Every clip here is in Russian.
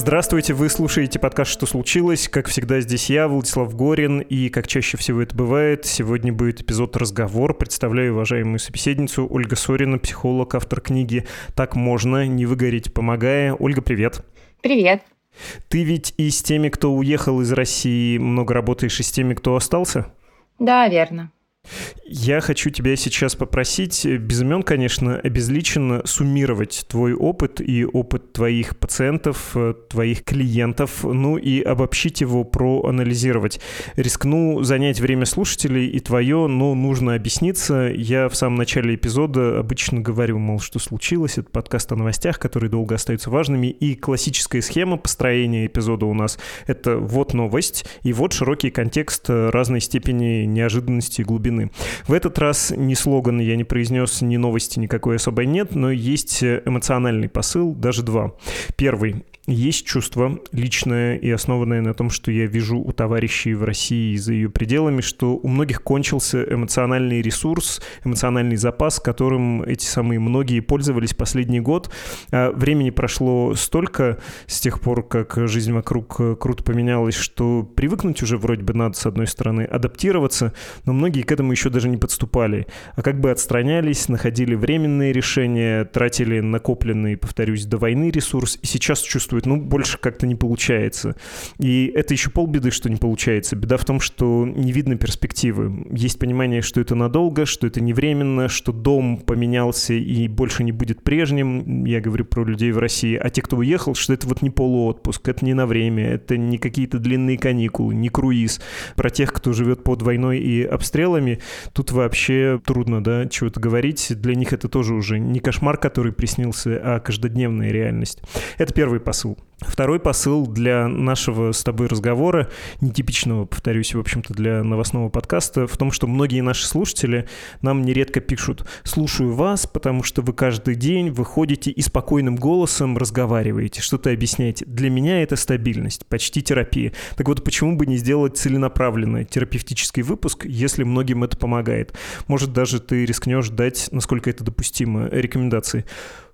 Здравствуйте, вы слушаете подкаст «Что случилось?». Как всегда, здесь я, Владислав Горин, и, как чаще всего это бывает, сегодня будет эпизод «Разговор». Представляю уважаемую собеседницу Ольга Сорина, психолог, автор книги «Так можно, не выгореть, помогая». Ольга, привет. Привет. Ты ведь и с теми, кто уехал из России, много работаешь, и с теми, кто остался? Да, верно. Я хочу тебя сейчас попросить, без имен, конечно, обезличенно суммировать твой опыт и опыт твоих пациентов, твоих клиентов, ну и обобщить его, проанализировать. Рискну занять время слушателей и твое, но нужно объясниться. Я в самом начале эпизода обычно говорю, мол, что случилось. Это подкаст о новостях, которые долго остаются важными. И классическая схема построения эпизода у нас — это вот новость, и вот широкий контекст разной степени неожиданности и глубины. В этот раз ни слоган я не произнес, ни новости никакой особой нет, но есть эмоциональный посыл, даже два. Первый есть чувство личное и основанное на том, что я вижу у товарищей в России и за ее пределами, что у многих кончился эмоциональный ресурс, эмоциональный запас, которым эти самые многие пользовались последний год. А времени прошло столько с тех пор, как жизнь вокруг круто поменялась, что привыкнуть уже вроде бы надо, с одной стороны, адаптироваться, но многие к этому еще даже не подступали, а как бы отстранялись, находили временные решения, тратили накопленный, повторюсь, до войны ресурс, и сейчас чувствуют чувствует, ну, больше как-то не получается. И это еще полбеды, что не получается. Беда в том, что не видно перспективы. Есть понимание, что это надолго, что это не временно, что дом поменялся и больше не будет прежним. Я говорю про людей в России. А те, кто уехал, что это вот не полуотпуск, это не на время, это не какие-то длинные каникулы, не круиз. Про тех, кто живет под войной и обстрелами, тут вообще трудно, да, чего-то говорить. Для них это тоже уже не кошмар, который приснился, а каждодневная реальность. Это первый посыл посыл. Второй посыл для нашего с тобой разговора, нетипичного, повторюсь, в общем-то, для новостного подкаста, в том, что многие наши слушатели нам нередко пишут «Слушаю вас, потому что вы каждый день выходите и спокойным голосом разговариваете, что-то объясняете. Для меня это стабильность, почти терапия. Так вот, почему бы не сделать целенаправленный терапевтический выпуск, если многим это помогает? Может, даже ты рискнешь дать, насколько это допустимо, рекомендации.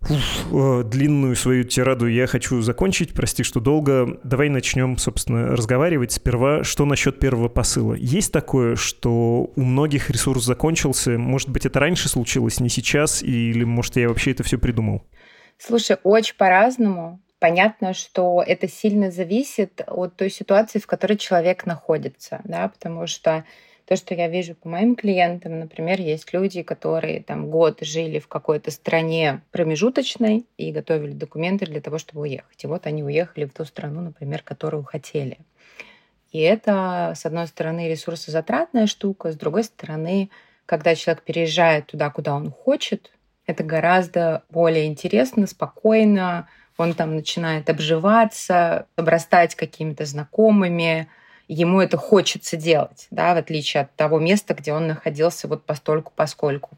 Э, длинную свою тираду я хочу закончить, прости, что долго. Давай начнем, собственно, разговаривать. Сперва, что насчет первого посыла? Есть такое, что у многих ресурс закончился? Может быть, это раньше случилось, не сейчас? Или, может, я вообще это все придумал? Слушай, очень по-разному. Понятно, что это сильно зависит от той ситуации, в которой человек находится, да, потому что то, что я вижу по моим клиентам, например, есть люди, которые там год жили в какой-то стране промежуточной и готовили документы для того, чтобы уехать. И вот они уехали в ту страну, например, которую хотели. И это, с одной стороны, ресурсозатратная штука, с другой стороны, когда человек переезжает туда, куда он хочет, это гораздо более интересно, спокойно, он там начинает обживаться, обрастать какими-то знакомыми, ему это хочется делать, да, в отличие от того места, где он находился вот постольку поскольку.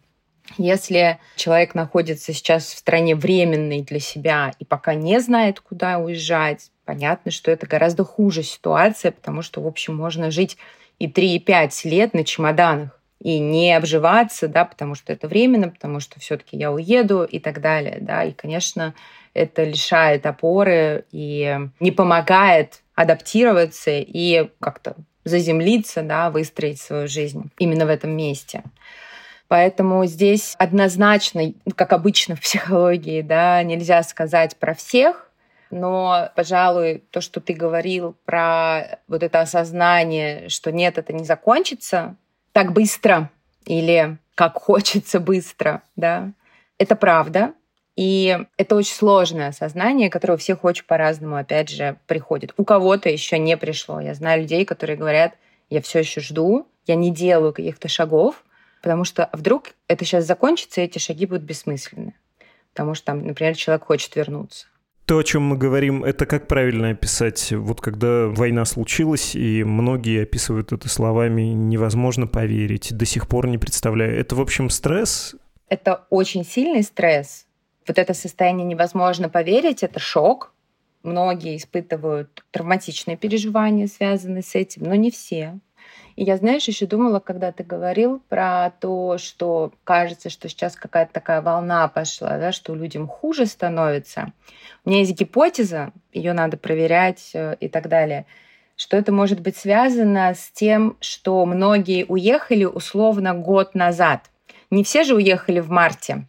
Если человек находится сейчас в стране временной для себя и пока не знает, куда уезжать, понятно, что это гораздо хуже ситуация, потому что, в общем, можно жить и 3, и 5 лет на чемоданах и не обживаться, да, потому что это временно, потому что все-таки я уеду и так далее, да, и, конечно, это лишает опоры и не помогает адаптироваться и как-то заземлиться, да, выстроить свою жизнь именно в этом месте. Поэтому здесь однозначно, как обычно в психологии, да, нельзя сказать про всех, но, пожалуй, то, что ты говорил про вот это осознание, что нет, это не закончится так быстро или как хочется быстро, да, это правда. И это очень сложное осознание, которое у всех очень по-разному, опять же, приходит. У кого-то еще не пришло. Я знаю людей, которые говорят, я все еще жду, я не делаю каких-то шагов, потому что вдруг это сейчас закончится, и эти шаги будут бессмысленны. Потому что, там, например, человек хочет вернуться. То, о чем мы говорим, это как правильно описать? Вот когда война случилась, и многие описывают это словами «невозможно поверить», «до сих пор не представляю». Это, в общем, стресс? Это очень сильный стресс, вот это состояние невозможно поверить, это шок. Многие испытывают травматичные переживания, связанные с этим, но не все. И я, знаешь, еще думала, когда ты говорил про то, что кажется, что сейчас какая-то такая волна пошла, да, что людям хуже становится. У меня есть гипотеза, ее надо проверять э, и так далее, что это может быть связано с тем, что многие уехали условно год назад. Не все же уехали в марте.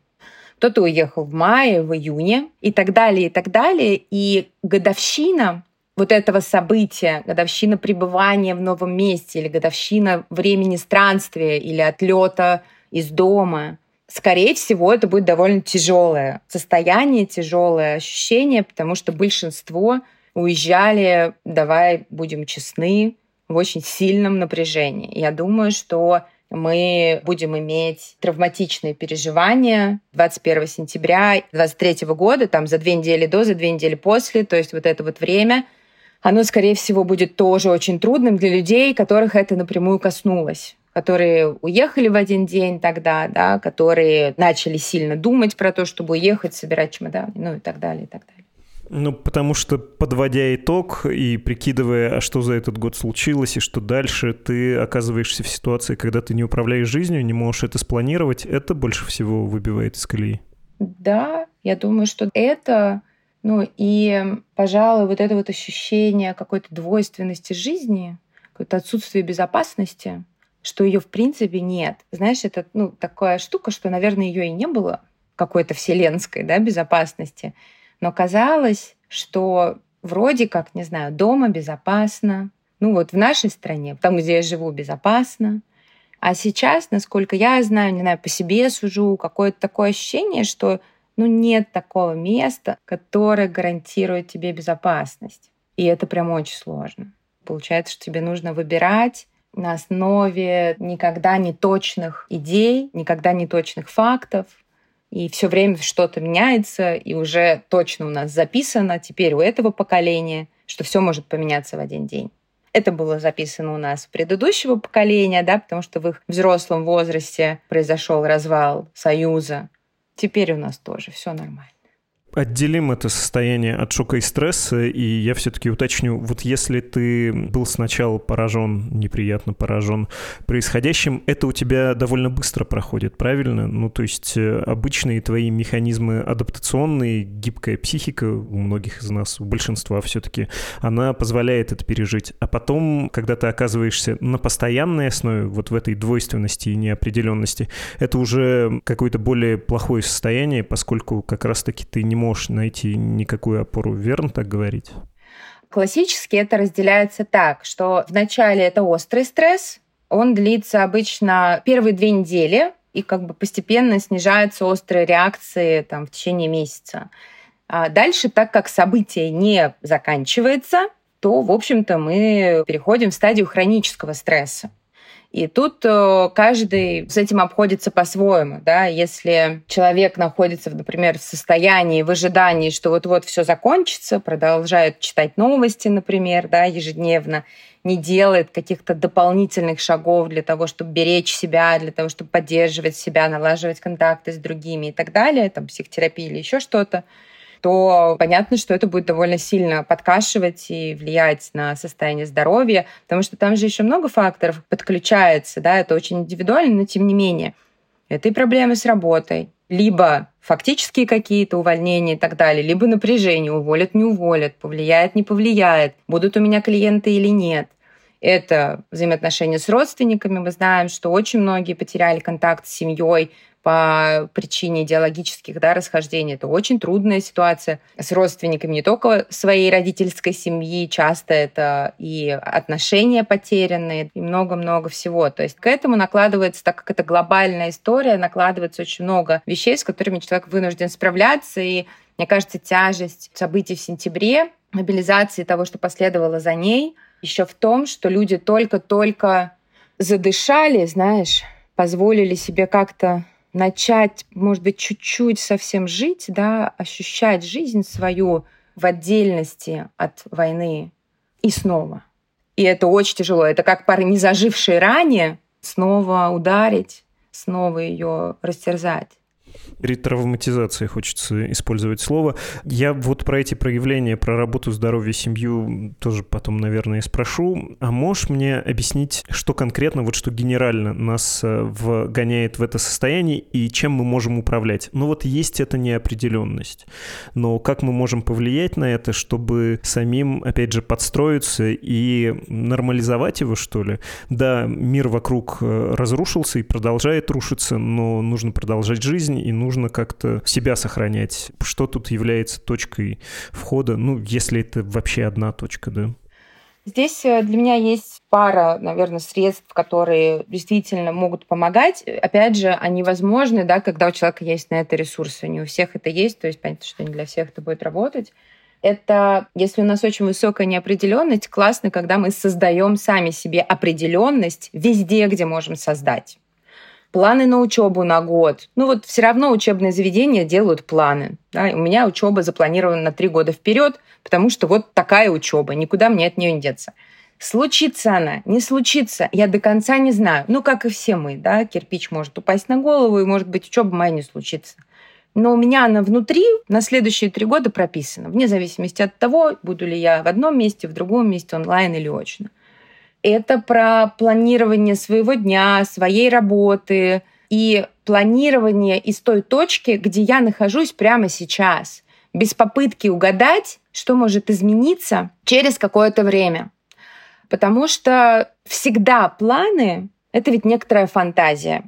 Кто-то уехал в мае, в июне и так далее, и так далее. И годовщина вот этого события, годовщина пребывания в новом месте или годовщина времени странствия или отлета из дома, скорее всего, это будет довольно тяжелое состояние, тяжелое ощущение, потому что большинство уезжали, давай будем честны, в очень сильном напряжении. Я думаю, что мы будем иметь травматичные переживания 21 сентября 2023 года, там за две недели до, за две недели после, то есть вот это вот время — оно, скорее всего, будет тоже очень трудным для людей, которых это напрямую коснулось которые уехали в один день тогда, да, которые начали сильно думать про то, чтобы уехать, собирать чемоданы, ну и так далее, и так далее. Ну, потому что, подводя итог и прикидывая, а что за этот год случилось и что дальше, ты оказываешься в ситуации, когда ты не управляешь жизнью, не можешь это спланировать, это больше всего выбивает из колеи. Да, я думаю, что это ну и, пожалуй, вот это вот ощущение какой-то двойственности жизни, какое-то отсутствие безопасности, что ее в принципе нет. Знаешь, это ну, такая штука, что, наверное, ее и не было какой-то вселенской да, безопасности. Но казалось, что вроде как, не знаю, дома безопасно, ну вот в нашей стране, там, где я живу, безопасно. А сейчас, насколько я знаю, не знаю, по себе сужу, какое-то такое ощущение, что ну, нет такого места, которое гарантирует тебе безопасность. И это прям очень сложно. Получается, что тебе нужно выбирать на основе никогда не точных идей, никогда не точных фактов. И все время что-то меняется, и уже точно у нас записано теперь у этого поколения, что все может поменяться в один день. Это было записано у нас у предыдущего поколения, да, потому что в их взрослом возрасте произошел развал Союза, Теперь у нас тоже все нормально. Отделим это состояние от шока и стресса, и я все-таки уточню, вот если ты был сначала поражен, неприятно поражен происходящим, это у тебя довольно быстро проходит, правильно? Ну, то есть э, обычные твои механизмы адаптационные, гибкая психика у многих из нас, у большинства все-таки, она позволяет это пережить. А потом, когда ты оказываешься на постоянной основе, вот в этой двойственности и неопределенности, это уже какое-то более плохое состояние, поскольку как раз-таки ты не можешь найти никакую опору. Верно так говорить? Классически это разделяется так, что вначале это острый стресс, он длится обычно первые две недели, и как бы постепенно снижаются острые реакции там, в течение месяца. А дальше, так как событие не заканчивается, то, в общем-то, мы переходим в стадию хронического стресса. И тут э, каждый с этим обходится по-своему. Да? Если человек находится, например, в состоянии, в ожидании, что вот-вот все закончится, продолжает читать новости, например, да, ежедневно, не делает каких-то дополнительных шагов для того, чтобы беречь себя, для того, чтобы поддерживать себя, налаживать контакты с другими и так далее, там, психотерапия или еще что-то, то понятно, что это будет довольно сильно подкашивать и влиять на состояние здоровья, потому что там же еще много факторов подключается, да, это очень индивидуально, но тем не менее. Это и проблемы с работой, либо фактические какие-то увольнения и так далее, либо напряжение, уволят, не уволят, повлияет, не повлияет, будут у меня клиенты или нет. Это взаимоотношения с родственниками. Мы знаем, что очень многие потеряли контакт с семьей по причине идеологических да, расхождений. Это очень трудная ситуация с родственниками не только своей родительской семьи, часто это и отношения потерянные, и много-много всего. То есть к этому накладывается, так как это глобальная история, накладывается очень много вещей, с которыми человек вынужден справляться. И мне кажется, тяжесть событий в сентябре, мобилизации того, что последовало за ней, еще в том, что люди только-только задышали, знаешь, позволили себе как-то начать, может быть, чуть-чуть совсем жить, да, ощущать жизнь свою в отдельности от войны и снова. И это очень тяжело. Это как пары не зажившие ранее снова ударить, снова ее растерзать. Ретравматизация, хочется использовать слово. Я вот про эти проявления, про работу, здоровье, семью тоже потом, наверное, спрошу. А можешь мне объяснить, что конкретно, вот что генерально нас э, вгоняет в это состояние и чем мы можем управлять? Ну вот есть эта неопределенность, но как мы можем повлиять на это, чтобы самим, опять же, подстроиться и нормализовать его, что ли? Да, мир вокруг э, разрушился и продолжает рушиться, но нужно продолжать жизнь и нужно как-то себя сохранять. Что тут является точкой входа? Ну, если это вообще одна точка, да? Здесь э, для меня есть пара, наверное, средств, которые действительно могут помогать. Опять же, они возможны, да, когда у человека есть на это ресурсы. Не у всех это есть, то есть понятно, что не для всех это будет работать. Это, если у нас очень высокая неопределенность, классно, когда мы создаем сами себе определенность везде, где можем создать планы на учебу на год. Ну вот все равно учебные заведения делают планы. Да? У меня учеба запланирована на три года вперед, потому что вот такая учеба, никуда мне от нее не деться. Случится она, не случится, я до конца не знаю. Ну, как и все мы, да, кирпич может упасть на голову, и, может быть, учеба моя не случится. Но у меня она внутри на следующие три года прописана, вне зависимости от того, буду ли я в одном месте, в другом месте, онлайн или очно это про планирование своего дня, своей работы и планирование из той точки, где я нахожусь прямо сейчас, без попытки угадать, что может измениться через какое-то время. Потому что всегда планы — это ведь некоторая фантазия.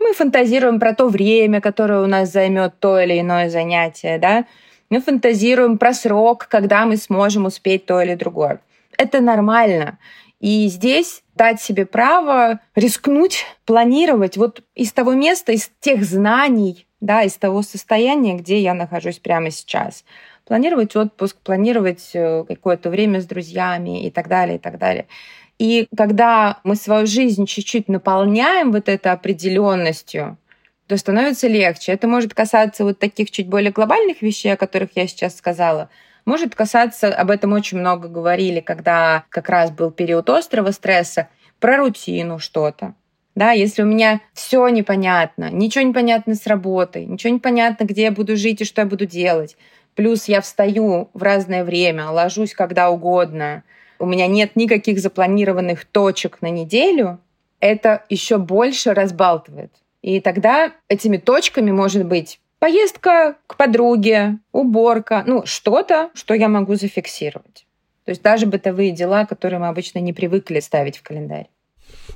Мы фантазируем про то время, которое у нас займет то или иное занятие, да? Мы фантазируем про срок, когда мы сможем успеть то или другое. Это нормально. И здесь дать себе право рискнуть, планировать вот из того места, из тех знаний, да, из того состояния, где я нахожусь прямо сейчас. Планировать отпуск, планировать э, какое-то время с друзьями и так далее, и так далее. И когда мы свою жизнь чуть-чуть наполняем вот этой определенностью, то становится легче. Это может касаться вот таких чуть более глобальных вещей, о которых я сейчас сказала – может касаться, об этом очень много говорили, когда как раз был период острого стресса, про рутину что-то. Да, если у меня все непонятно, ничего не понятно с работой, ничего не понятно, где я буду жить и что я буду делать. Плюс я встаю в разное время, ложусь когда угодно. У меня нет никаких запланированных точек на неделю. Это еще больше разбалтывает. И тогда этими точками может быть Поездка к подруге, уборка, ну, что-то, что я могу зафиксировать. То есть даже бытовые дела, которые мы обычно не привыкли ставить в календарь.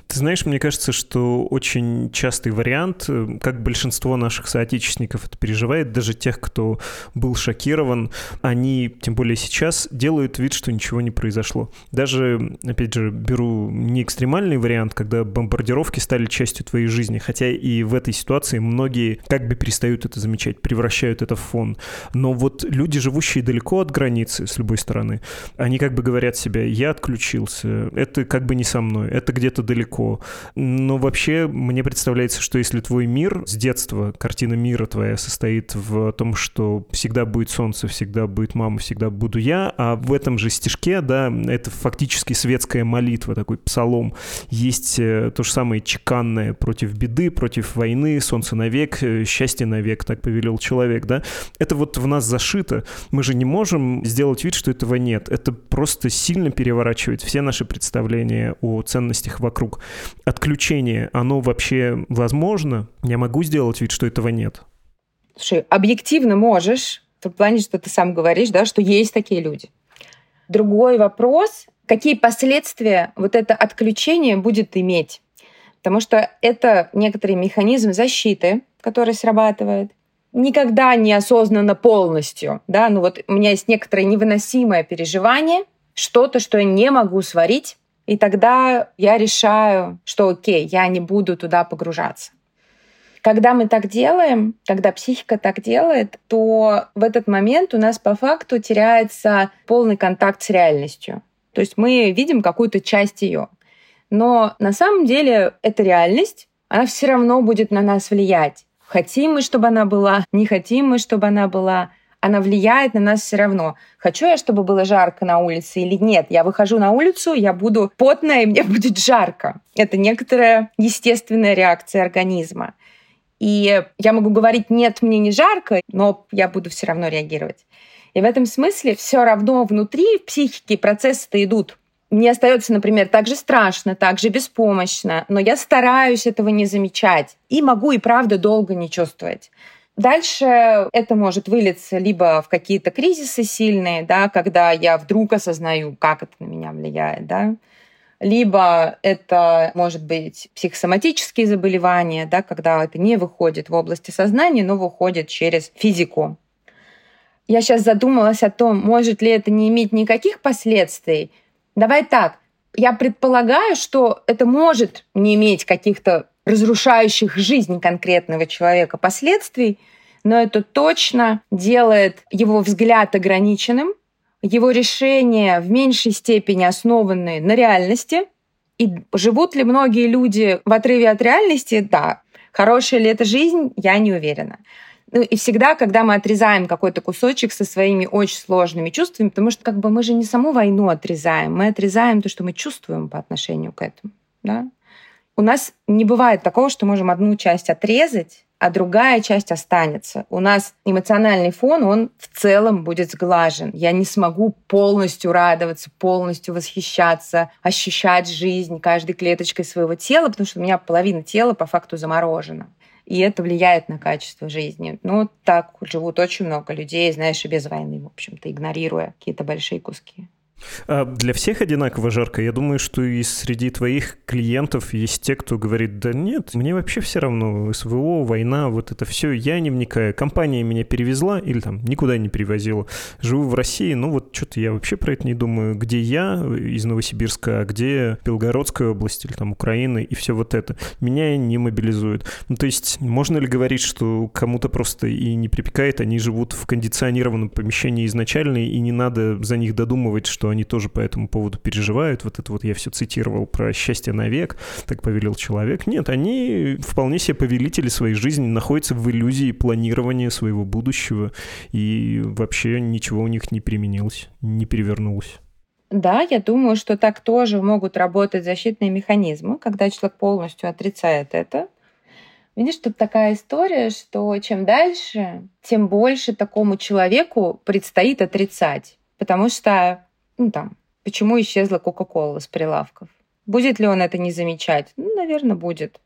Ты знаешь, мне кажется, что очень частый вариант, э, как большинство наших соотечественников это переживает, даже тех, кто был шокирован, они, тем более сейчас, делают вид, что ничего не произошло. Даже, опять же, беру не экстремальный вариант, когда бомбардировки стали частью твоей жизни, хотя и в этой ситуации многие как бы перестают это замечать, превращают это в фон. Но вот люди, живущие далеко от границы, с любой стороны, они как бы говорят себе, я отключился, это как бы не со мной, это где-то далеко далеко. Но вообще мне представляется, что если твой мир с детства, картина мира твоя состоит в том, что всегда будет солнце, всегда будет мама, всегда буду я, а в этом же стишке, да, это фактически светская молитва, такой псалом, есть э, то же самое чеканное против беды, против войны, солнце навек, э, счастье навек, так повелел человек, да. Это вот в нас зашито. Мы же не можем сделать вид, что этого нет. Это просто сильно переворачивает все наши представления о ценностях вокруг отключение, оно вообще возможно? Я могу сделать вид, что этого нет? Слушай, объективно можешь, в том плане, что ты сам говоришь, да, что есть такие люди. Другой вопрос, какие последствия вот это отключение будет иметь. Потому что это некоторый механизм защиты, который срабатывает. Никогда неосознанно полностью. Да? Ну вот у меня есть некоторое невыносимое переживание, что-то, что я не могу сварить, и тогда я решаю, что окей, я не буду туда погружаться. Когда мы так делаем, когда психика так делает, то в этот момент у нас по факту теряется полный контакт с реальностью. То есть мы видим какую-то часть ее. Но на самом деле эта реальность, она все равно будет на нас влиять. Хотим мы, чтобы она была, не хотим мы, чтобы она была она влияет на нас все равно. Хочу я, чтобы было жарко на улице или нет? Я выхожу на улицу, я буду потная, и мне будет жарко. Это некоторая естественная реакция организма. И я могу говорить, нет, мне не жарко, но я буду все равно реагировать. И в этом смысле все равно внутри в психике процессы-то идут. Мне остается, например, так же страшно, так же беспомощно, но я стараюсь этого не замечать и могу и правда долго не чувствовать. Дальше это может вылиться либо в какие-то кризисы сильные, да, когда я вдруг осознаю, как это на меня влияет, да, либо это может быть психосоматические заболевания, да, когда это не выходит в области сознания, но выходит через физику. Я сейчас задумалась о том, может ли это не иметь никаких последствий. Давай так, я предполагаю, что это может не иметь каких-то разрушающих жизнь конкретного человека последствий, но это точно делает его взгляд ограниченным, его решения в меньшей степени основаны на реальности. И живут ли многие люди в отрыве от реальности? Да. Хорошая ли это жизнь? Я не уверена. Ну и всегда, когда мы отрезаем какой-то кусочек со своими очень сложными чувствами, потому что как бы мы же не саму войну отрезаем, мы отрезаем то, что мы чувствуем по отношению к этому. Да? У нас не бывает такого, что можем одну часть отрезать, а другая часть останется. У нас эмоциональный фон, он в целом будет сглажен. Я не смогу полностью радоваться, полностью восхищаться, ощущать жизнь каждой клеточкой своего тела, потому что у меня половина тела по факту заморожена. И это влияет на качество жизни. Ну, так живут очень много людей, знаешь, и без войны, в общем-то, игнорируя какие-то большие куски. А для всех одинаково жарко? Я думаю, что и среди твоих клиентов есть те, кто говорит, да нет, мне вообще все равно, СВО, война, вот это все, я не вникаю. Компания меня перевезла или там никуда не перевозила. Живу в России, ну вот что-то я вообще про это не думаю. Где я из Новосибирска, а где Белгородская область или там Украина и все вот это. Меня не мобилизует. Ну то есть можно ли говорить, что кому-то просто и не припекает, они живут в кондиционированном помещении изначально, и не надо за них додумывать, что они тоже по этому поводу переживают. Вот это вот я все цитировал про счастье навек, так повелел человек. Нет, они вполне себе повелители своей жизни, находятся в иллюзии планирования своего будущего, и вообще ничего у них не применилось, не перевернулось. Да, я думаю, что так тоже могут работать защитные механизмы, когда человек полностью отрицает это. Видишь, тут такая история, что чем дальше, тем больше такому человеку предстоит отрицать. Потому что ну там, почему исчезла Кока-Кола с прилавков. Будет ли он это не замечать? Ну, наверное, будет.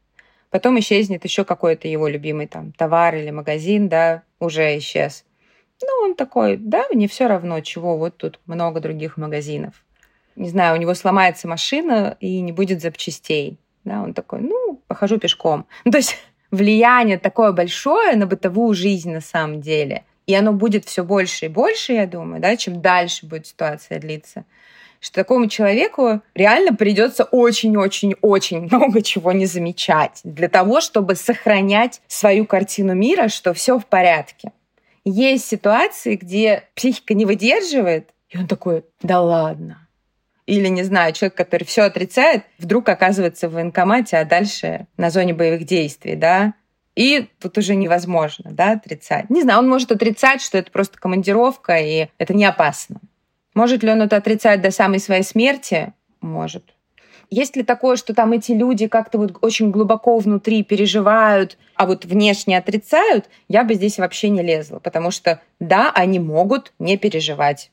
Потом исчезнет еще какой-то его любимый там товар или магазин, да, уже исчез. Ну, он такой, да, мне все равно, чего, вот тут много других магазинов. Не знаю, у него сломается машина и не будет запчастей. Да, он такой, ну, похожу пешком. Ну, то есть влияние такое большое на бытовую жизнь на самом деле. И оно будет все больше и больше, я думаю, да, чем дальше будет ситуация длиться что такому человеку реально придется очень-очень-очень много чего не замечать для того, чтобы сохранять свою картину мира, что все в порядке. Есть ситуации, где психика не выдерживает, и он такой, да ладно. Или, не знаю, человек, который все отрицает, вдруг оказывается в военкомате, а дальше на зоне боевых действий, да, и тут уже невозможно да, отрицать. Не знаю, он может отрицать, что это просто командировка, и это не опасно. Может ли он это отрицать до самой своей смерти? Может. Есть ли такое, что там эти люди как-то вот очень глубоко внутри переживают, а вот внешне отрицают, я бы здесь вообще не лезла, потому что да, они могут не переживать.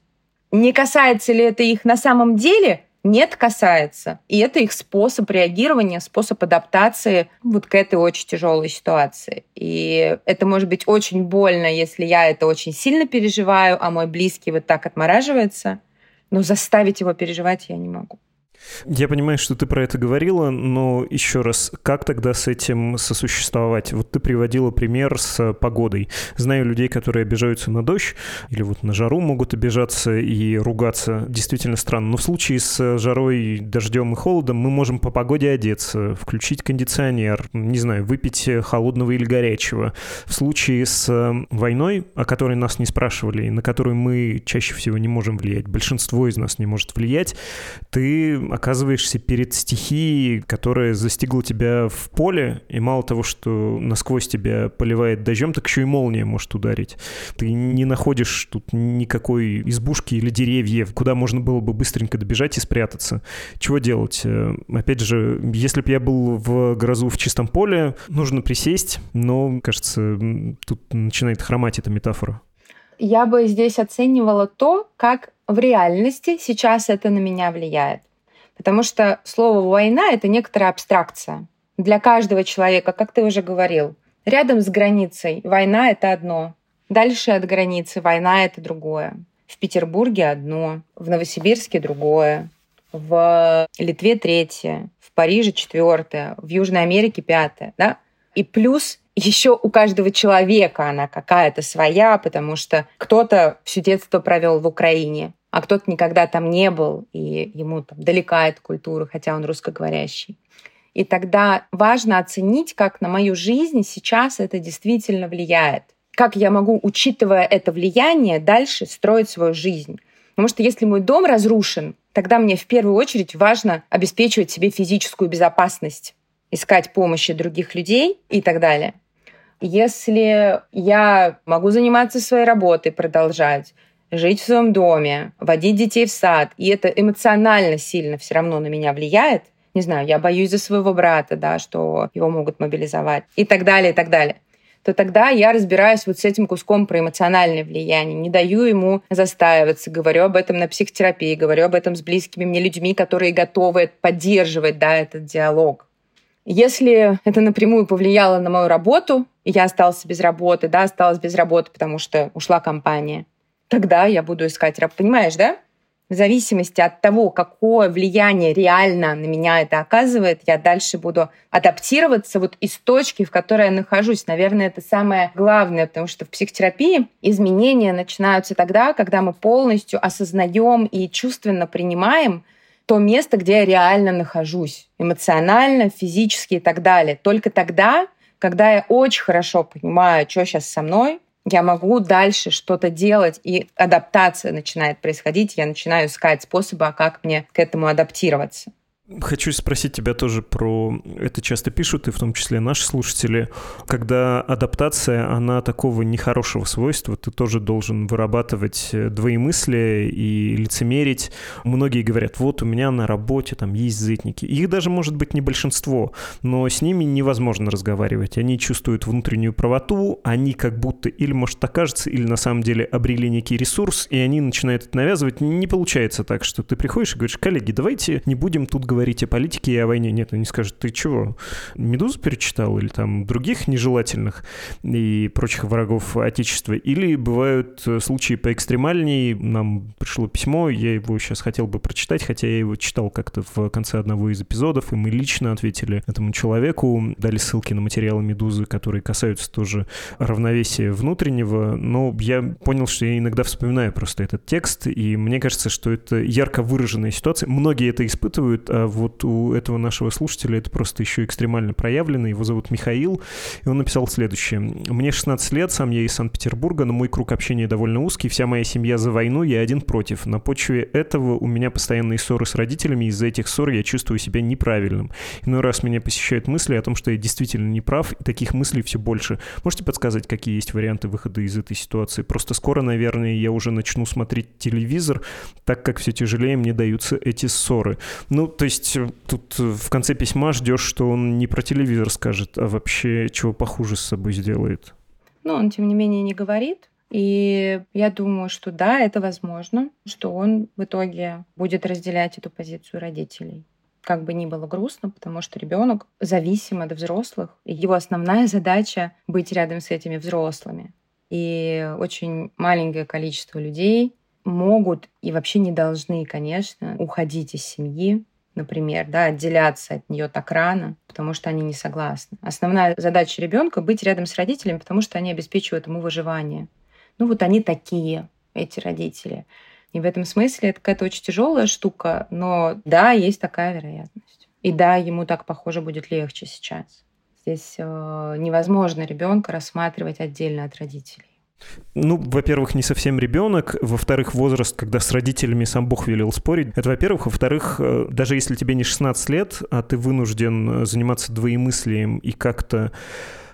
Не касается ли это их на самом деле? Нет, касается. И это их способ реагирования, способ адаптации вот к этой очень тяжелой ситуации. И это может быть очень больно, если я это очень сильно переживаю, а мой близкий вот так отмораживается. Но заставить его переживать я не могу. Я понимаю, что ты про это говорила, но еще раз, как тогда с этим сосуществовать? Вот ты приводила пример с погодой. Знаю людей, которые обижаются на дождь или вот на жару могут обижаться и ругаться. Действительно странно. Но в случае с жарой, дождем и холодом мы можем по погоде одеться, включить кондиционер, не знаю, выпить холодного или горячего. В случае с войной, о которой нас не спрашивали, и на которую мы чаще всего не можем влиять, большинство из нас не может влиять, ты оказываешься перед стихией, которая застигла тебя в поле, и мало того, что насквозь тебя поливает дождем, так еще и молния может ударить. Ты не находишь тут никакой избушки или деревьев, куда можно было бы быстренько добежать и спрятаться. Чего делать? Э, опять же, если бы я был в грозу в чистом поле, нужно присесть, но, кажется, тут начинает хромать эта метафора. Я бы здесь оценивала то, как в реальности сейчас это на меня влияет. Потому что слово «война» — это некоторая абстракция. Для каждого человека, как ты уже говорил, рядом с границей война — это одно, дальше от границы война — это другое. В Петербурге одно, в Новосибирске другое, в Литве третье, в Париже четвертое, в Южной Америке пятое. Да? И плюс еще у каждого человека она какая-то своя, потому что кто-то все детство провел в Украине, а кто-то никогда там не был, и ему там далека эта культура, хотя он русскоговорящий. И тогда важно оценить, как на мою жизнь сейчас это действительно влияет. Как я могу, учитывая это влияние, дальше строить свою жизнь. Потому что если мой дом разрушен, тогда мне в первую очередь важно обеспечивать себе физическую безопасность, искать помощи других людей и так далее. Если я могу заниматься своей работой, продолжать, жить в своем доме, водить детей в сад, и это эмоционально сильно все равно на меня влияет, не знаю, я боюсь за своего брата, да, что его могут мобилизовать, и так далее, и так далее. То тогда я разбираюсь вот с этим куском про эмоциональное влияние, не даю ему застаиваться, говорю об этом на психотерапии, говорю об этом с близкими мне людьми, которые готовы поддерживать да, этот диалог. Если это напрямую повлияло на мою работу, и я остался без работы, да, осталась без работы, потому что ушла компания, тогда я буду искать работу. Понимаешь, да? В зависимости от того, какое влияние реально на меня это оказывает, я дальше буду адаптироваться вот из точки, в которой я нахожусь. Наверное, это самое главное, потому что в психотерапии изменения начинаются тогда, когда мы полностью осознаем и чувственно принимаем то место, где я реально нахожусь, эмоционально, физически и так далее. Только тогда, когда я очень хорошо понимаю, что сейчас со мной, я могу дальше что-то делать, и адаптация начинает происходить, я начинаю искать способы, а как мне к этому адаптироваться. Хочу спросить тебя тоже про... Это часто пишут, и в том числе наши слушатели. Когда адаптация, она такого нехорошего свойства, ты тоже должен вырабатывать э, двоемыслие и лицемерить. Многие говорят, вот у меня на работе там есть зытники. Их даже может быть не большинство, но с ними невозможно разговаривать. Они чувствуют внутреннюю правоту, они как будто, или может так кажется, или на самом деле обрели некий ресурс, и они начинают это навязывать. Не получается так, что ты приходишь и говоришь, коллеги, давайте не будем тут говорить говорить о политике и о войне. Нет, они скажут, ты чего, «Медузу» перечитал или там других нежелательных и прочих врагов Отечества? Или бывают э, случаи поэкстремальней. Нам пришло письмо, я его сейчас хотел бы прочитать, хотя я его читал как-то в конце одного из эпизодов, и мы лично ответили этому человеку, дали ссылки на материалы «Медузы», которые касаются тоже равновесия внутреннего, но я понял, что я иногда вспоминаю просто этот текст, и мне кажется, что это ярко выраженная ситуация. Многие это испытывают, а вот у этого нашего слушателя это просто еще экстремально проявлено. Его зовут Михаил, и он написал следующее. «Мне 16 лет, сам я из Санкт-Петербурга, но мой круг общения довольно узкий, вся моя семья за войну, я один против. На почве этого у меня постоянные ссоры с родителями, из-за этих ссор я чувствую себя неправильным. Иной раз меня посещают мысли о том, что я действительно не прав, и таких мыслей все больше. Можете подсказать, какие есть варианты выхода из этой ситуации? Просто скоро, наверное, я уже начну смотреть телевизор, так как все тяжелее мне даются эти ссоры. Ну, то есть есть э, тут э, в конце письма ждешь, что он не про телевизор скажет, а вообще чего похуже с собой сделает. Ну, он, тем не менее, не говорит. И я думаю, что да, это возможно, что он в итоге будет разделять эту позицию родителей. Как бы ни было грустно, потому что ребенок зависим от взрослых, и его основная задача быть рядом с этими взрослыми. И очень маленькое количество людей могут и вообще не должны, конечно, уходить из семьи, например, да, отделяться от нее так рано, потому что они не согласны. Основная задача ребенка быть рядом с родителями, потому что они обеспечивают ему выживание. Ну вот они такие, эти родители. И в этом смысле это какая-то очень тяжелая штука, но да, есть такая вероятность. И да, ему так, похоже, будет легче сейчас. Здесь э, невозможно ребенка рассматривать отдельно от родителей. Ну, во-первых, не совсем ребенок. Во-вторых, возраст, когда с родителями сам Бог велел спорить. Это во-первых. Во-вторых, э, даже если тебе не 16 лет, а ты вынужден э, заниматься двоемыслием и как-то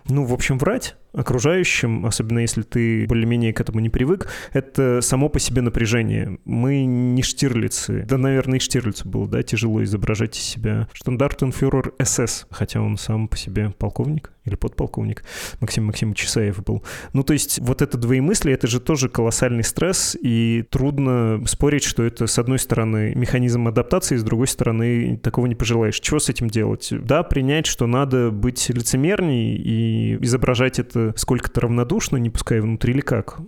ну, в общем, врать, окружающим, особенно если ты более-менее к этому не привык, это само по себе напряжение. Мы не штирлицы. Да, наверное, и штирлицу было, да, тяжело изображать из себя штандартенфюрер СС, хотя он сам по себе полковник или подполковник. Максим Максимович Чесаев был. Ну, то есть вот это двоемыслие, это же тоже колоссальный стресс, и трудно спорить, что это, с одной стороны, механизм адаптации, с другой стороны, такого не пожелаешь. Чего с этим делать? Да, принять, что надо быть лицемерней и изображать это просто сколько-то равнодушно, не пускай внутри или как?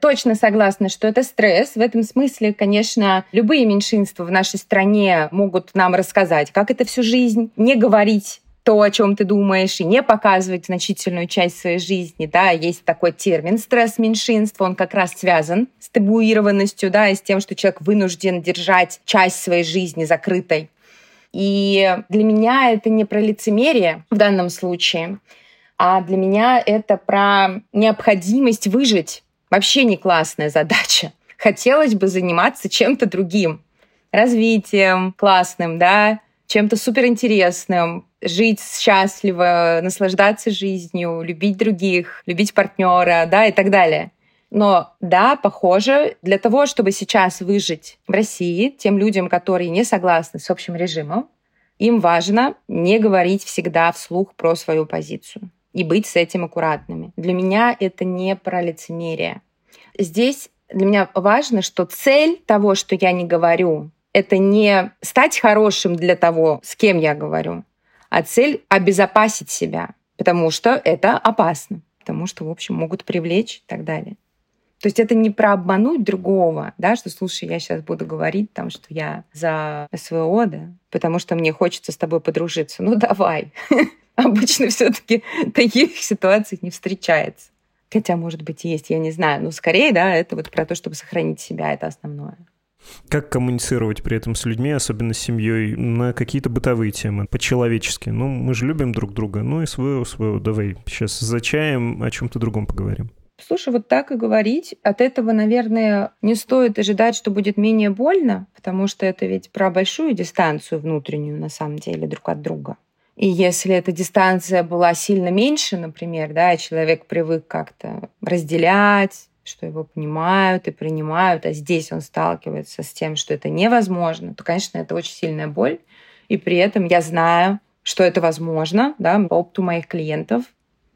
Точно согласна, что это стресс. В этом смысле, конечно, любые меньшинства в нашей стране могут нам рассказать, как это всю жизнь, не говорить то, о чем ты думаешь, и не показывать значительную часть своей жизни. Да, есть такой термин стресс меньшинства, он как раз связан с табуированностью, да, и с тем, что человек вынужден держать часть своей жизни закрытой. И для меня это не про лицемерие в данном случае. А для меня это про необходимость выжить. Вообще не классная задача. Хотелось бы заниматься чем-то другим. Развитием классным, да, чем-то суперинтересным, жить счастливо, наслаждаться жизнью, любить других, любить партнера, да, и так далее. Но да, похоже, для того, чтобы сейчас выжить в России, тем людям, которые не согласны с общим режимом, им важно не говорить всегда вслух про свою позицию и быть с этим аккуратными. Для меня это не про лицемерие. Здесь для меня важно, что цель того, что я не говорю, это не стать хорошим для того, с кем я говорю, а цель обезопасить себя, потому что это опасно, потому что, в общем, могут привлечь и так далее. То есть это не про обмануть другого, да, что, слушай, я сейчас буду говорить там, что я за СВО, да, потому что мне хочется с тобой подружиться. Ну, давай. обычно все-таки таких ситуаций не встречается. Хотя, может быть, есть, я не знаю. Но скорее, да, это вот про то, чтобы сохранить себя, это основное. Как коммуницировать при этом с людьми, особенно с семьей, на какие-то бытовые темы, по-человечески? Ну, мы же любим друг друга. Ну и своего, своего. Давай сейчас за чаем о чем-то другом поговорим. Слушай, вот так и говорить, от этого, наверное, не стоит ожидать, что будет менее больно, потому что это ведь про большую дистанцию внутреннюю, на самом деле, друг от друга. И если эта дистанция была сильно меньше, например, да, человек привык как-то разделять, что его понимают и принимают, а здесь он сталкивается с тем, что это невозможно, то, конечно, это очень сильная боль. И при этом я знаю, что это возможно, да, по опыту моих клиентов.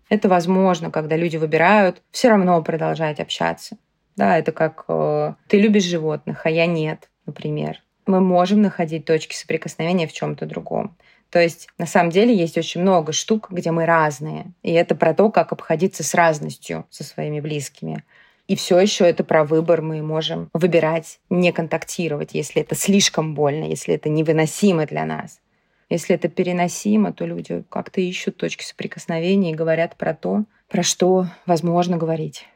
Это возможно, когда люди выбирают все равно продолжать общаться. Да, это как э, ты любишь животных, а я нет, например. Мы можем находить точки соприкосновения в чем-то другом. То есть на самом деле есть очень много штук, где мы разные. И это про то, как обходиться с разностью со своими близкими. И все еще это про выбор. Мы можем выбирать не контактировать, если это слишком больно, если это невыносимо для нас. Если это переносимо, то люди как-то ищут точки соприкосновения и говорят про то, про что возможно говорить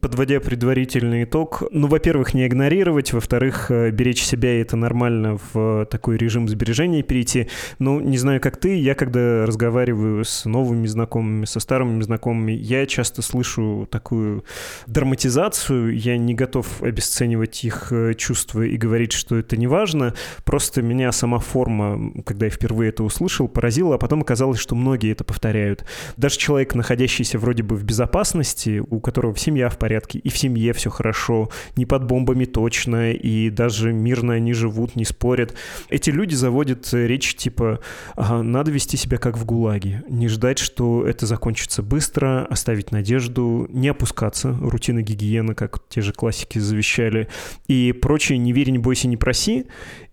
подводя предварительный итог, ну, во-первых, не игнорировать, во-вторых, э, беречь себя, и это нормально в такой режим сбережения перейти. Ну, не знаю, как ты, я когда разговариваю с новыми знакомыми, со старыми знакомыми, я часто слышу такую драматизацию, я не готов обесценивать их э, чувства и говорить, что это не важно, просто меня сама форма, когда я впервые это услышал, поразила, а потом оказалось, что многие это повторяют. Даже человек, находящийся вроде бы в безопасности, у которого семья в порядке, порядке, и в семье все хорошо, не под бомбами точно, и даже мирно они живут, не спорят. Эти люди заводят речь типа «надо вести себя как в ГУЛАГе», не ждать, что это закончится быстро, оставить надежду, не опускаться, рутина гигиены, как те же классики завещали, и прочее «не верь, не бойся, не проси».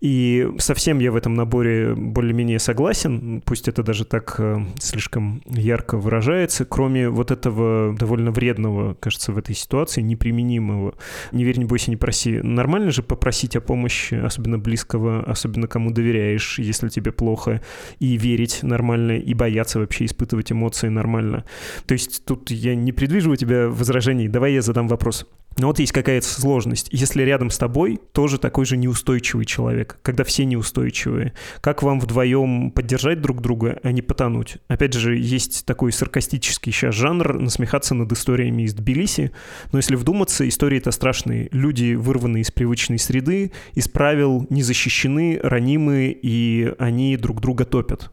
И совсем я в этом наборе более-менее согласен, пусть это даже так э, слишком ярко выражается, кроме вот этого довольно вредного, кажется, в этой ситуации, неприменимого. Не верь, не бойся, не проси. Нормально же попросить о помощи, особенно близкого, особенно кому доверяешь, если тебе плохо, и верить нормально, и бояться вообще испытывать эмоции нормально. То есть тут я не предвижу у тебя возражений. Давай я задам вопрос. Но вот есть какая-то сложность. Если рядом с тобой тоже такой же неустойчивый человек, когда все неустойчивые, как вам вдвоем поддержать друг друга, а не потонуть? Опять же, есть такой саркастический сейчас жанр насмехаться над историями из Тбилиси, но если вдуматься, истории это страшные. Люди, вырванные из привычной среды, из правил, не защищены, ранимы, и они друг друга топят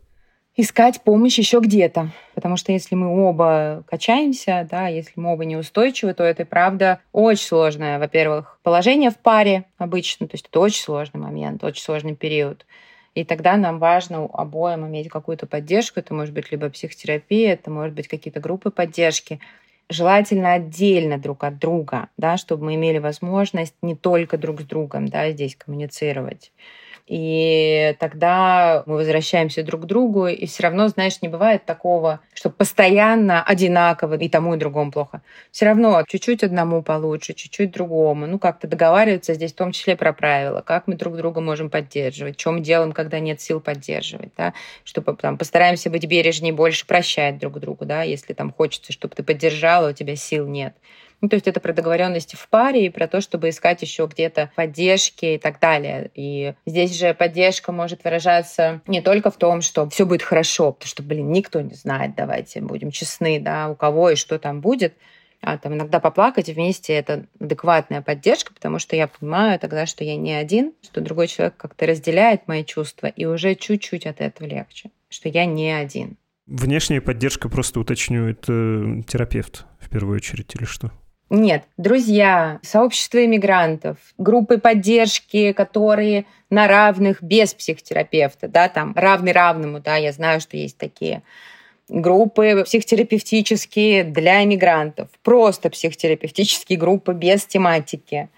искать помощь еще где-то. Потому что если мы оба качаемся, да, если мы оба неустойчивы, то это, правда, очень сложное, во-первых, положение в паре обычно. То есть это очень сложный момент, очень сложный период. И тогда нам важно обоим иметь какую-то поддержку. Это может быть либо психотерапия, это может быть какие-то группы поддержки. Желательно отдельно друг от друга, да, чтобы мы имели возможность не только друг с другом да, здесь коммуницировать. И тогда мы возвращаемся друг к другу, и все равно, знаешь, не бывает такого, что постоянно одинаково и тому, и другому плохо. Все равно чуть-чуть одному получше, чуть-чуть другому. Ну, как-то договариваться здесь в том числе про правила, как мы друг друга можем поддерживать, мы делаем, когда нет сил поддерживать, да, чтобы там постараемся быть бережнее, больше прощать друг другу, да, если там хочется, чтобы ты поддержала, у тебя сил нет. Ну, то есть это про договоренности в паре и про то, чтобы искать еще где-то поддержки и так далее. И здесь же поддержка может выражаться не только в том, что все будет хорошо, потому что, блин, никто не знает, давайте будем честны, да, у кого и что там будет. А там иногда поплакать вместе это адекватная поддержка, потому что я понимаю тогда, что я не один, что другой человек как-то разделяет мои чувства, и уже чуть-чуть от этого легче, что я не один. Внешняя поддержка, просто уточню, это терапевт в первую очередь или что? Нет, друзья, сообщество иммигрантов, группы поддержки, которые на равных без психотерапевта, да, там равный равному, да, я знаю, что есть такие группы психотерапевтические для иммигрантов, просто психотерапевтические группы без тематики,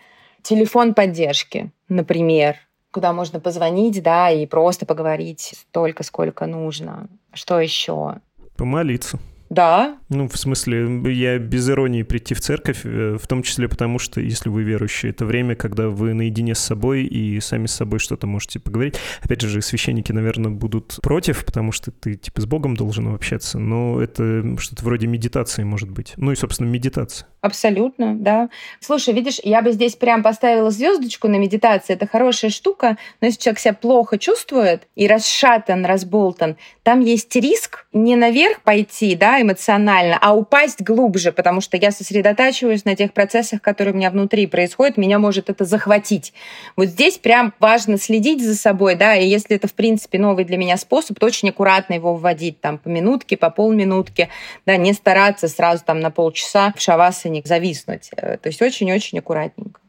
телефон поддержки, например, куда можно позвонить, да, и просто поговорить столько, сколько нужно. Что еще? Помолиться. Да. Ну, в смысле, я без иронии прийти в церковь, э, в том числе потому, что, если вы верующие, это время, когда вы наедине с собой и сами с собой что-то можете поговорить. Опять же, священники, наверное, будут против, потому что ты, типа, с Богом должен общаться, но это что-то вроде медитации, может быть. Ну и, собственно, медитация. Абсолютно, да. Слушай, видишь, я бы здесь прям поставила звездочку на медитации. Это хорошая штука, но если человек себя плохо чувствует и расшатан, разболтан, там есть риск не наверх пойти, да, эмоционально, а упасть глубже, потому что я сосредотачиваюсь на тех процессах, которые у меня внутри происходят, меня может это захватить. Вот здесь прям важно следить за собой, да, и если это, в принципе, новый для меня способ, то очень аккуратно его вводить, там, по минутке, по полминутке, да, не стараться сразу там на полчаса в шавасане не зависнуть. Э, то есть очень-очень аккуратненько.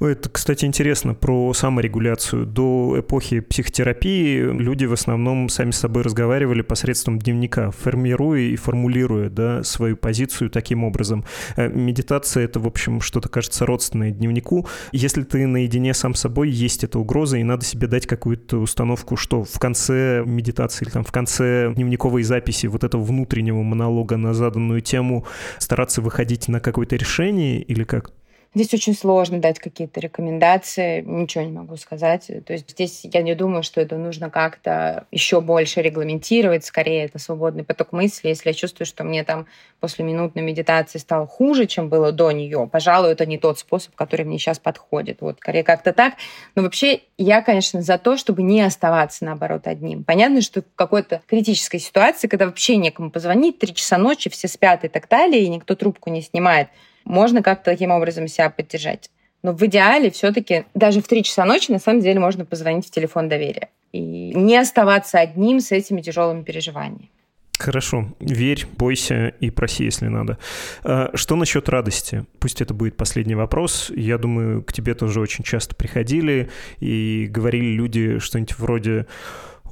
Это, кстати, интересно про саморегуляцию. До эпохи психотерапии люди в основном сами с собой разговаривали посредством дневника, формируя и формулируя да, свою позицию таким образом. Э, медитация — это, в общем, что-то, кажется, родственное дневнику. Если ты наедине сам с собой, есть эта угроза, и надо себе дать какую-то установку, что в конце медитации или там в конце дневниковой записи вот этого внутреннего монолога на заданную тему стараться выходить на какое-то решение или как? Здесь очень сложно дать какие-то рекомендации, ничего не могу сказать. То есть здесь я не думаю, что это нужно как-то еще больше регламентировать, скорее это свободный поток мысли. Если я чувствую, что мне там после минутной медитации стало хуже, чем было до нее, пожалуй, это не тот способ, который мне сейчас подходит. Вот, скорее как-то так. Но вообще я, конечно, за то, чтобы не оставаться, наоборот, одним. Понятно, что в какой-то критической ситуации, когда вообще некому позвонить, три часа ночи, все спят и так далее, и никто трубку не снимает, можно как-то таким образом себя поддержать. Но в идеале все-таки даже в 3 часа ночи на самом деле можно позвонить в телефон доверия и не оставаться одним с этими тяжелыми переживаниями. Хорошо. Верь, бойся и проси, если надо. А, что насчет радости? Пусть это будет последний вопрос. Я думаю, к тебе тоже очень часто приходили и говорили люди что-нибудь вроде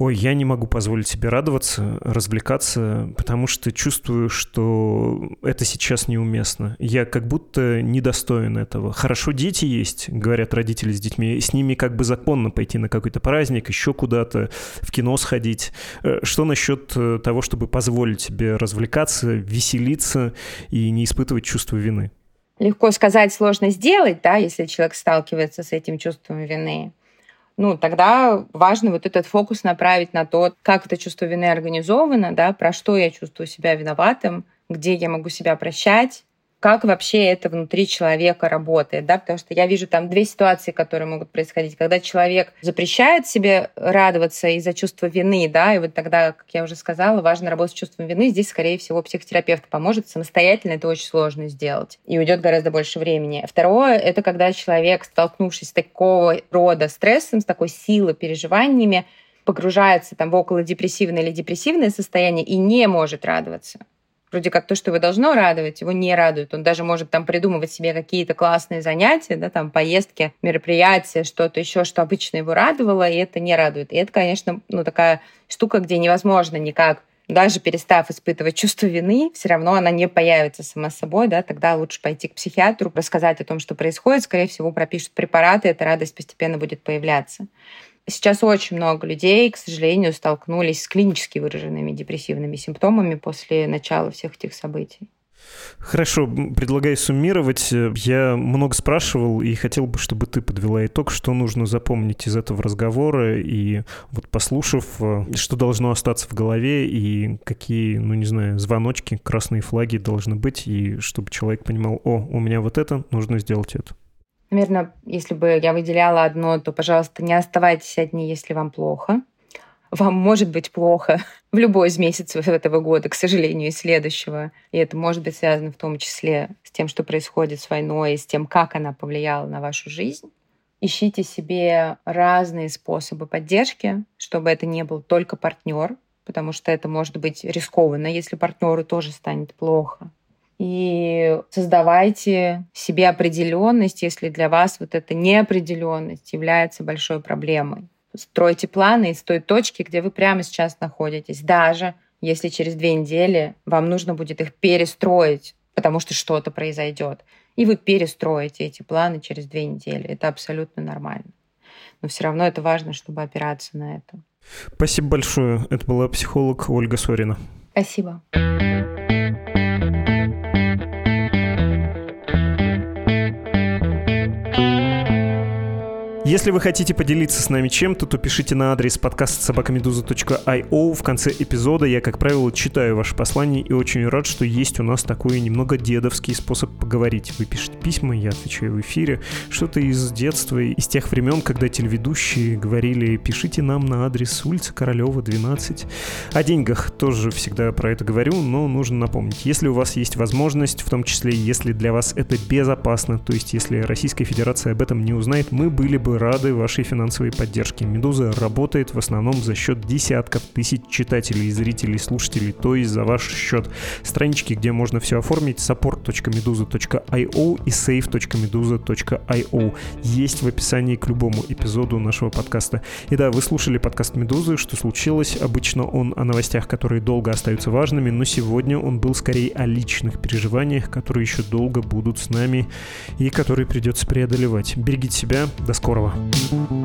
ой, я не могу позволить себе радоваться, развлекаться, потому что чувствую, что это сейчас неуместно. Я как будто недостоин этого. Хорошо, дети есть, говорят родители с детьми, с ними как бы законно пойти на какой-то праздник, еще куда-то, в кино сходить. Э, что насчет э, того, чтобы позволить себе развлекаться, веселиться и не испытывать чувство вины? Легко сказать, сложно сделать, да, если человек сталкивается с этим чувством вины ну, тогда важно вот этот фокус направить на то, как это чувство вины организовано, да, про что я чувствую себя виноватым, где я могу себя прощать, как вообще это внутри человека работает, да, потому что я вижу там две ситуации, которые могут происходить. Когда человек запрещает себе радоваться из-за чувства вины, да, и вот тогда, как я уже сказала, важно работать с чувством вины. Здесь, скорее всего, психотерапевт поможет. Самостоятельно это очень сложно сделать. И уйдет гораздо больше времени. Второе — это когда человек, столкнувшись с такого рода стрессом, с такой силой, переживаниями, погружается там в около депрессивное или депрессивное состояние и не может радоваться вроде как то, что его должно радовать, его не радует. Он даже может там придумывать себе какие-то классные занятия, да, там поездки, мероприятия, что-то еще, что обычно его радовало, и это не радует. И это, конечно, ну, такая штука, где невозможно никак даже перестав испытывать чувство вины, все равно она не появится сама собой, да, тогда лучше пойти к психиатру, рассказать о том, что происходит, скорее всего, пропишут препараты, эта радость постепенно будет появляться. Сейчас очень много людей, к сожалению, столкнулись с клинически выраженными депрессивными симптомами после начала всех этих событий. Хорошо, предлагаю суммировать. Я много спрашивал и хотел бы, чтобы ты подвела итог, что нужно запомнить из этого разговора и вот послушав, что должно остаться в голове и какие, ну не знаю, звоночки, красные флаги должны быть, и чтобы человек понимал, о, у меня вот это, нужно сделать это. Наверное, если бы я выделяла одно, то, пожалуйста, не оставайтесь одни, если вам плохо. Вам может быть плохо в любой из месяцев этого года, к сожалению, и следующего. И это может быть связано в том числе с тем, что происходит с войной, и с тем, как она повлияла на вашу жизнь. Ищите себе разные способы поддержки, чтобы это не был только партнер, потому что это может быть рискованно, если партнеру тоже станет плохо и создавайте себе определенность, если для вас вот эта неопределенность является большой проблемой. Стройте планы из той точки, где вы прямо сейчас находитесь, даже если через две недели вам нужно будет их перестроить, потому что что-то произойдет. И вы перестроите эти планы через две недели. Это абсолютно нормально. Но все равно это важно, чтобы опираться на это. Спасибо большое. Это была психолог Ольга Сорина. Спасибо. Если вы хотите поделиться с нами чем-то, то пишите на адрес подкаст собакамедуза.io. В конце эпизода я, как правило, читаю ваши послания и очень рад, что есть у нас такой немного дедовский способ поговорить. Вы пишете письма, я отвечаю в эфире. Что-то из детства, из тех времен, когда телеведущие говорили «пишите нам на адрес улица Королева, 12». О деньгах тоже всегда про это говорю, но нужно напомнить. Если у вас есть возможность, в том числе если для вас это безопасно, то есть если Российская Федерация об этом не узнает, мы были бы рады вашей финансовой поддержке. «Медуза» работает в основном за счет десятков тысяч читателей, зрителей, слушателей, то есть за ваш счет. Странички, где можно все оформить, support.meduza.io и save.meduza.io есть в описании к любому эпизоду нашего подкаста. И да, вы слушали подкаст «Медузы», что случилось. Обычно он о новостях, которые долго остаются важными, но сегодня он был скорее о личных переживаниях, которые еще долго будут с нами и которые придется преодолевать. Берегите себя. До скорого. Ciao.